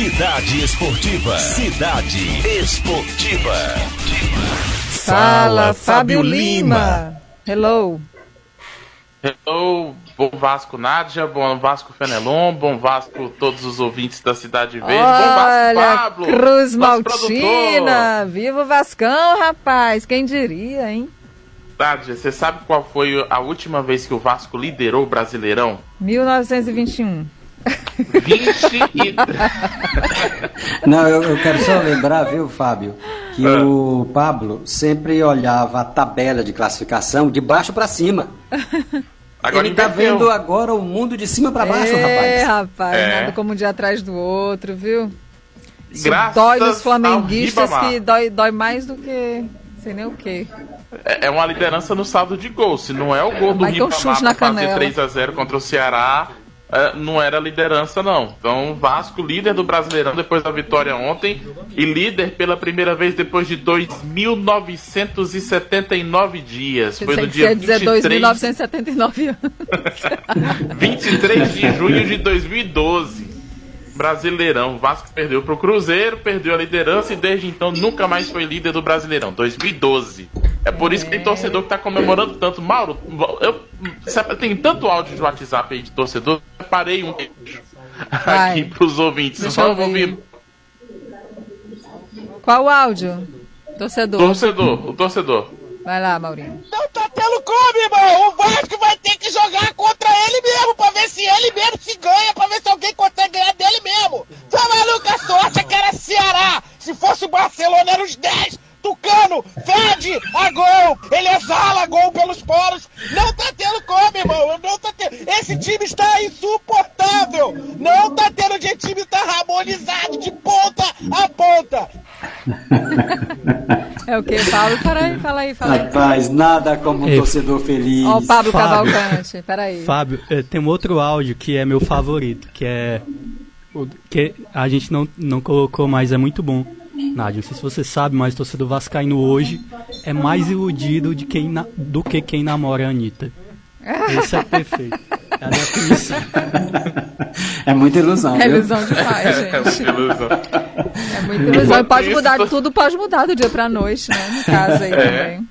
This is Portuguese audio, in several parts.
Cidade Esportiva. Cidade Esportiva. Fala, Fábio Lima. Hello. Hello, bom Vasco Nádia, bom Vasco Fenelon, bom Vasco todos os ouvintes da Cidade Verde, Olha, bom Vasco Pablo, Cruz Maltina. Viva o Vascão, rapaz. Quem diria, hein? Nádia, você sabe qual foi a última vez que o Vasco liderou o Brasileirão? 1921. 20 e... Não, eu, eu quero só lembrar, viu, Fábio, que Ah. o Pablo sempre olhava a tabela de classificação de baixo para cima. Agora Ele tá inverteu. vendo agora o mundo de cima para baixo, é, rapaz. rapaz. É. Nada como um dia atrás do outro, viu? Isso Graças dói nos flamenguistas que dói, dói mais do que sei nem o quê. É é uma liderança no saldo de gol. Se não é o gol do Vai um Ribamar chute na pra fazer canela. 3 a 0 contra o Ceará, não era liderança não. Então, Vasco líder do Brasileirão depois da vitória ontem e líder pela primeira vez depois de 2.979 dias. Foi no dia dizer 23, 2.979 anos. 23 de junho de 2012. Brasileirão. Vasco perdeu pro Cruzeiro, perdeu a liderança e desde então nunca mais foi líder do Brasileirão. 2012. É por isso que tem torcedor que tá comemorando tanto. Mauro, eu, tem tanto áudio de WhatsApp aí de torcedor, parei um aqui pros ouvintes. Deixa Vamos ouvir. Qual o áudio? Torcedor. Torcedor, o torcedor. Vai lá, Maurinho. Não tá tendo como, irmão. O Vasco vai ter que jogar contra ele mesmo, pra ver se ele mesmo se ganha, pra ver se alguém consegue ganhar dele mesmo. Tá maluco? A sorte é que era Ceará. Se fosse o Barcelona, era os 10. Tucano, fede a gol. Ele exala gol pelos poros. Não tá tendo como, irmão. Não. Esse time está insuportável. Não tá tendo de time tá harmonizado de ponta a ponta. É o que, Pablo? Peraí, fala aí, fala aí. Rapaz, nada como um Ei, torcedor feliz. Ó, o Pablo Fábio. Cavalcante, peraí. Fábio, eh, tem um outro áudio que é meu favorito, que é. que a gente não, não colocou, mas é muito bom. Nádia, não sei se você sabe, mas o torcedor Vascaíno hoje é mais iludido de quem na- do que quem namora a Anitta. Isso é perfeito. É. É muita ilusão, É viu? ilusão demais, É gente. uma ilusão. É muita ilusão. E pode isso, mudar, tudo pode mudar do dia pra noite, né? No caso aí também.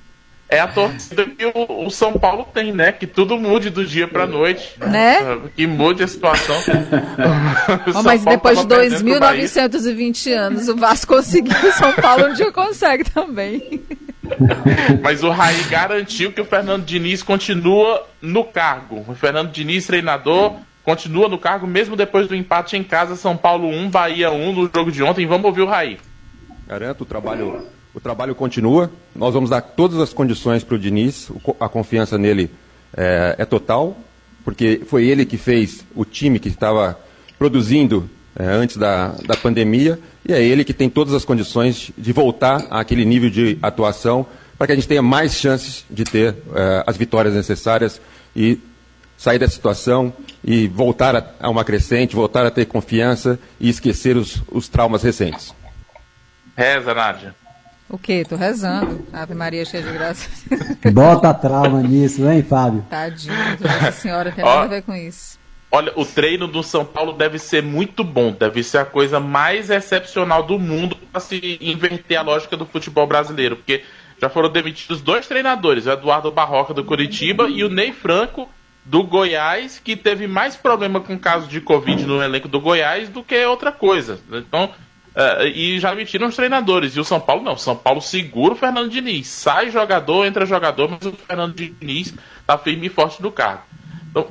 É a torcida que o, o São Paulo tem, né? Que tudo mude do dia pra noite. Né? Que mude a situação. O Ó, São mas Paulo depois de tava perdendo pro Bahia. 2.920 anos, o Vasco conseguiu, o São Paulo um dia consegue também. Mas o Raí garantiu que o Fernando Diniz continua no cargo. O Fernando Diniz, treinador, continua no cargo mesmo depois do empate em casa, São Paulo 1, Bahia 1 no jogo de ontem. Vamos ouvir o Raí. Garanto, o trabalho, o trabalho continua. Nós vamos dar todas as condições para o Diniz. A confiança nele é, é total, porque foi ele que fez o time que estava produzindo é, antes da, da pandemia, e é ele que tem todas as condições de voltar àquele nível de atuação para que a gente tenha mais chances de ter é, as vitórias necessárias e sair da situação e voltar a, a uma crescente, voltar a ter confiança e esquecer os, os traumas recentes. Reza, Nádia. O quê? Tô rezando. Ave Maria cheia de graça. Bota trauma nisso, hein, Fábio? Tadinho, Nossa Senhora, tem nada a ver com isso. Olha, o treino do São Paulo deve ser muito bom, deve ser a coisa mais excepcional do mundo para se inverter a lógica do futebol brasileiro, porque já foram demitidos dois treinadores, o Eduardo Barroca do Curitiba e o Ney Franco do Goiás, que teve mais problema com o caso de Covid no elenco do Goiás do que outra coisa. Então, eh, e já demitiram os treinadores. E o São Paulo não. O São Paulo segura o Fernando Diniz. Sai jogador, entra jogador, mas o Fernando Diniz tá firme e forte no cargo. Então,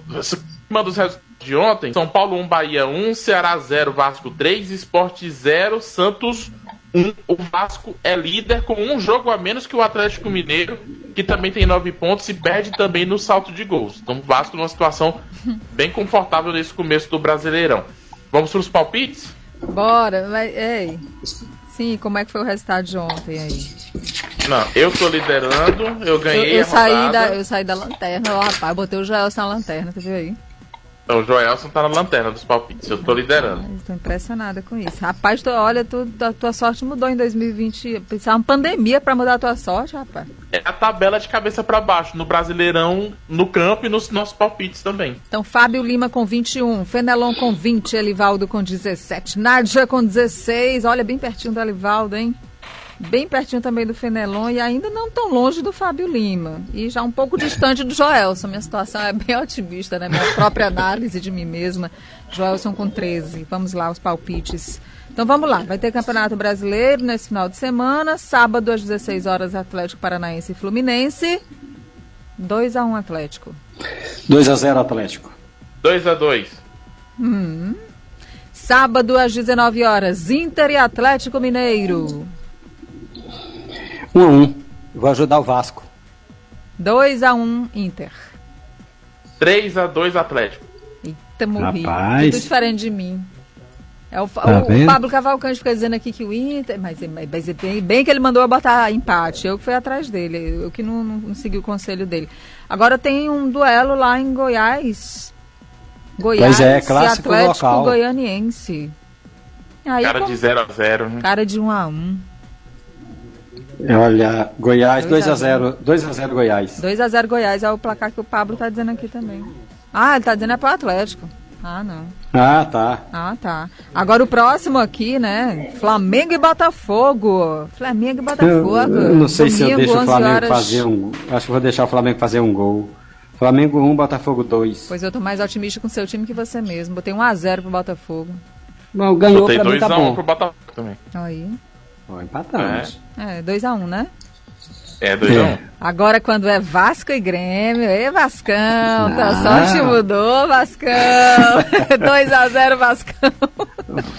uma dos resultados de ontem, São Paulo 1, Bahia 1, Ceará 0, Vasco 3, Esporte 0, Santos 1. O Vasco é líder com um jogo a menos que o Atlético Mineiro, que também tem 9 pontos e perde também no salto de gols. Então o Vasco numa situação bem confortável nesse começo do Brasileirão. Vamos para os palpites? Bora, mas, ei. Sim, como é que foi o resultado de ontem aí? Não, eu tô liderando, eu Eu, ganhei eu a saí rodada. da, eu saí da lanterna, ó, rapaz, botei o Gelson na lanterna, tu viu aí? Então, o Joelson tá na lanterna dos palpites. Eu tô liderando. Estou impressionada com isso. Rapaz, tu, olha, tu, a tua sorte mudou em 2020. Precisava uma pandemia pra mudar a tua sorte, rapaz. É a tabela de cabeça pra baixo, no Brasileirão, no campo e nos nossos palpites também. Então, Fábio Lima com 21, Fenelon com 20, Elivaldo com 17, Nádia com 16. Olha, bem pertinho do Elivaldo, hein? Bem pertinho também do Fenelon e ainda não tão longe do Fábio Lima. E já um pouco distante do Joelson. Minha situação é bem otimista, né? Minha própria análise de mim mesma. Joelson com 13. Vamos lá, os palpites. Então vamos lá, vai ter Campeonato Brasileiro nesse final de semana, sábado às 16 horas Atlético Paranaense e Fluminense. 2 a 1 Atlético. 2 a 0 Atlético. 2 a 2 Hum. Sábado às 19 horas Inter e Atlético Mineiro. 1 a 1 Vou ajudar o Vasco. 2 a 1 Inter. 3 a 2 Atlético. Eita, morri. Rapaz. Tudo diferente de mim. É o, Tá o- o? Pablo Cavalcante fica dizendo aqui que o Inter. Mas, mas é bem, bem que ele mandou eu botar empate. Eu que fui atrás dele. Eu que não, não, não segui o conselho dele. Agora tem um duelo lá em Goiás. Goiás Pois é, clássico Atlético local. Goianiense. Aí, Cara como- de 0 a 0 né? cara de 1 a 1 Olha, Goiás 2 Dois a a 0 2 a 0 Goiás. 2 a 0 Goiás é o placar que o Pablo tá dizendo aqui também. Ah, ele tá dizendo é pro Atlético. Ah, não. Ah, tá. Ah, tá. Agora o próximo aqui, né? Flamengo e Botafogo. Flamengo e Eu, Botafogo. eu não sei se eu Domingo, deixo o 11 Flamengo horas. fazer um. Acho que vou deixar o Flamengo fazer um gol. Flamengo 1, Botafogo 2. Pois eu tô mais otimista com o seu time que você mesmo. Botei 1 a 0 pro Botafogo. Bom, ganhou Botei pra mim 2 tá a 1 bom. pro Botafogo também. Aí. Ó, empatamos. É, 2 a 1 né? É, 2 a 1 É. Agora quando é Vasco e Grêmio, ê Vascão, tua Ah. sorte mudou, Vascão. 2 a 0 Vascão.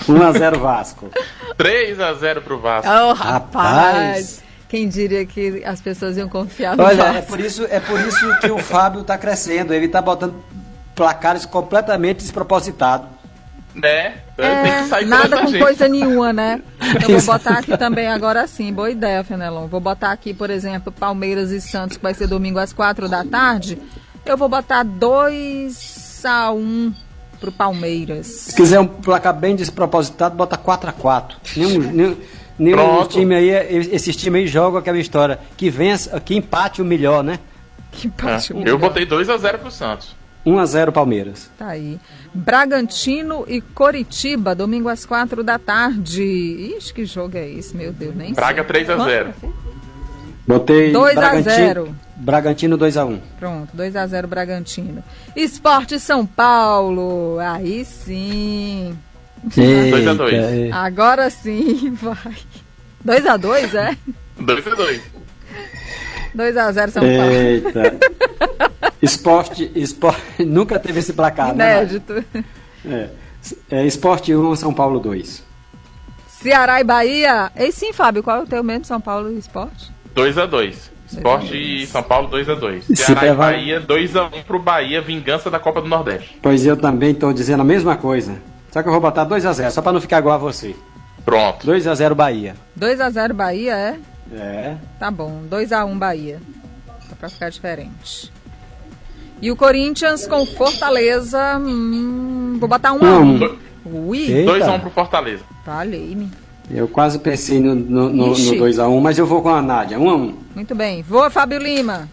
1 a 0 Vasco. 3 a 0 pro Vasco. Oh, rapaz. Rapaz. Quem diria que as pessoas iam confiar no Olha, é Vasco? por isso, é por isso que o Fábio tá crescendo. Ele tá botando placares completamente despropositados. Né? É, tem que sair nada com gente. coisa nenhuma, né? Eu vou botar aqui também agora sim, boa ideia, Fenelon. Vou botar aqui, por exemplo, Palmeiras e Santos, que vai ser domingo às quatro da tarde. Eu vou botar 2 a 1 pro Palmeiras. Se quiser um placar bem despropositado, bota 4 a 4 Nenhum, nenhum, nenhum time aí, esses times aí jogam aquela história. Que vença, que empate o melhor, né? Que É, parte Eu botei 2 a 0 pro Santos. 1 a 0 Palmeiras. Tá aí. Bragantino e Coritiba, domingo às quatro da tarde. Ixi, que jogo é esse, meu Deus, nem Braga sei. 3 a Quanto? 0. Botei 2 a Bragantino, 0. Bragantino 2 a 1 Pronto, 2 a 0 Bragantino. Esporte São Paulo. Aí sim. Dois a dois. Eita, Agora sim, vai. 2 a 2 é? 2 a 2. 2 a 0 São É. Paulo. Eita. esporte, esporte. Nunca teve esse placar, né? Inédito. É. É, esporte 1, São Paulo 2. Ceará e Bahia. Ei sim, Fábio, qual é o teu mesmo São Paulo e Esporte? 2 a 2. Esporte e São Paulo 2 a 2. Se Ceará e prevale- Bahia 2 a 1 pro Bahia, vingança da Copa do Nordeste. Pois eu também estou dizendo a mesma coisa. Só que eu vou botar 2 a 0 só para não ficar igual a você. Pronto. 2 a 0 Bahia. 2 a 0 Bahia, é? É. Tá bom. 2 a 1 Bahia. Só pra ficar diferente. E o Corinthians com Fortaleza. Hum, vou botar 1 a 1 Um. Ui, Eita. 2 a 1 pro Fortaleza. falei-me. Eu quase pensei no, no, no, Ixi. no 2x1, mas eu vou com a Nádia. 1x1. Muito bem. Vou, Fábio Lima.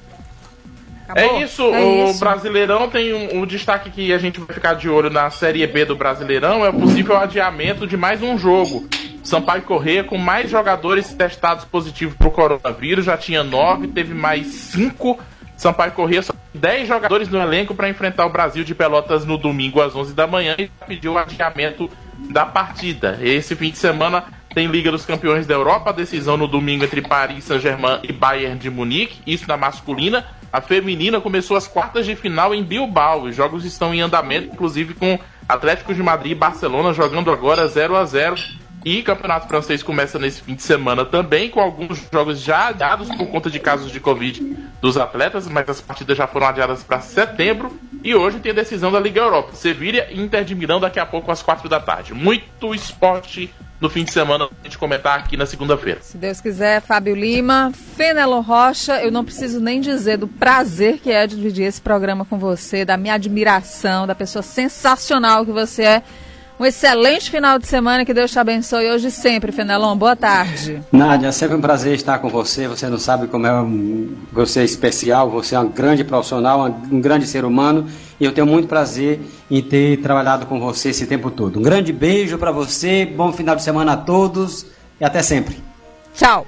Acabou? É isso, É o isso. Brasileirão tem um, um destaque que a gente vai ficar de olho na Série B do Brasileirão, é o possível adiamento de mais um jogo. Sampaio Corrêa com mais jogadores testados positivos para o coronavírus, já tinha nove, teve mais cinco. Sampaio Corrêa só tem 10 jogadores no elenco para enfrentar o Brasil de Pelotas no domingo às 11 da manhã e pediu o adiamento da partida. Esse fim de semana tem Liga dos Campeões da Europa, decisão no domingo entre Paris Saint-Germain e Bayern de Munique, isso na masculina. A feminina começou as quartas de final em Bilbao. Os jogos estão em andamento, inclusive com Atlético de Madrid e Barcelona jogando agora 0 a 0 E Campeonato Francês começa nesse fim de semana também, com alguns jogos já adiados por conta de casos de Covid dos atletas, mas as partidas já foram adiadas para setembro. E hoje tem a decisão da Liga Europa. Sevilha e Inter de Milão daqui a pouco às quatro da tarde. Muito esporte no fim de semana a gente comentar aqui na segunda-feira. Se Deus quiser, Fábio Lima, Fenelon Rocha, eu não preciso nem dizer do prazer que é dividir esse programa com você, da minha admiração, da pessoa sensacional que você é. Um excelente final de semana, que Deus te abençoe hoje e sempre, Fenelon. Boa tarde. Nádia, é sempre um prazer estar com você. Você não sabe como é um, você é especial, você é um grande profissional, um grande ser humano. E eu tenho muito prazer em ter trabalhado com você esse tempo todo. Um grande beijo para você, bom final de semana a todos e até sempre. Tchau.